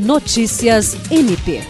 Notícias MP.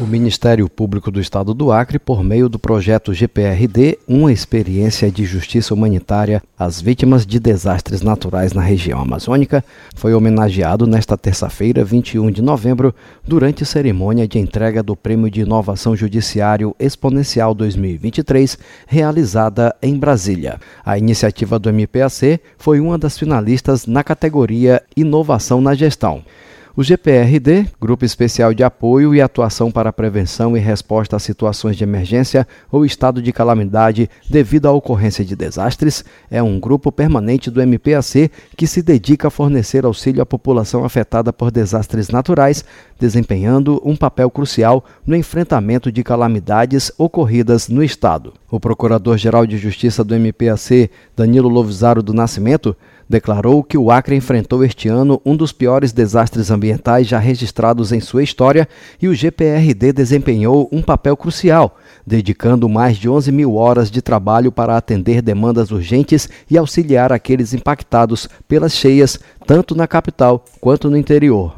O Ministério Público do Estado do Acre, por meio do projeto GPRD, uma experiência de justiça humanitária às vítimas de desastres naturais na região amazônica, foi homenageado nesta terça-feira, 21 de novembro, durante cerimônia de entrega do Prêmio de Inovação Judiciário Exponencial 2023, realizada em Brasília. A iniciativa do MPAC foi uma das finalistas na categoria Inovação na Gestão. O GPRD, Grupo Especial de Apoio e Atuação para a Prevenção e Resposta a Situações de Emergência ou Estado de Calamidade devido à ocorrência de desastres, é um grupo permanente do MPAC que se dedica a fornecer auxílio à população afetada por desastres naturais, desempenhando um papel crucial no enfrentamento de calamidades ocorridas no Estado. O Procurador-Geral de Justiça do MPAC, Danilo Lovisaro do Nascimento, declarou que o Acre enfrentou este ano um dos piores desastres ambientais já registrados em sua história e o GPRD desempenhou um papel crucial, dedicando mais de 11 mil horas de trabalho para atender demandas urgentes e auxiliar aqueles impactados pelas cheias, tanto na capital quanto no interior.